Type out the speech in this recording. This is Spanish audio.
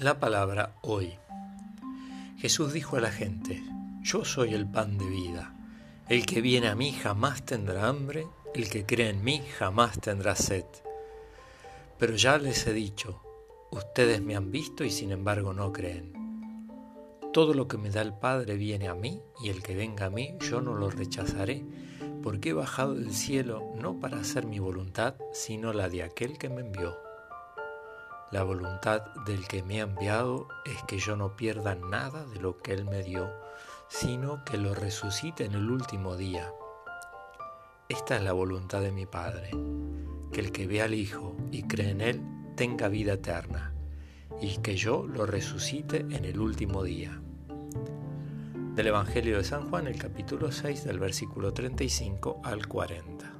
La palabra hoy. Jesús dijo a la gente, yo soy el pan de vida. El que viene a mí jamás tendrá hambre, el que cree en mí jamás tendrá sed. Pero ya les he dicho, ustedes me han visto y sin embargo no creen. Todo lo que me da el Padre viene a mí y el que venga a mí yo no lo rechazaré, porque he bajado del cielo no para hacer mi voluntad, sino la de aquel que me envió. La voluntad del que me ha enviado es que yo no pierda nada de lo que Él me dio, sino que lo resucite en el último día. Esta es la voluntad de mi Padre, que el que vea al Hijo y cree en Él tenga vida eterna, y que yo lo resucite en el último día. Del Evangelio de San Juan, el capítulo 6, del versículo 35 al 40.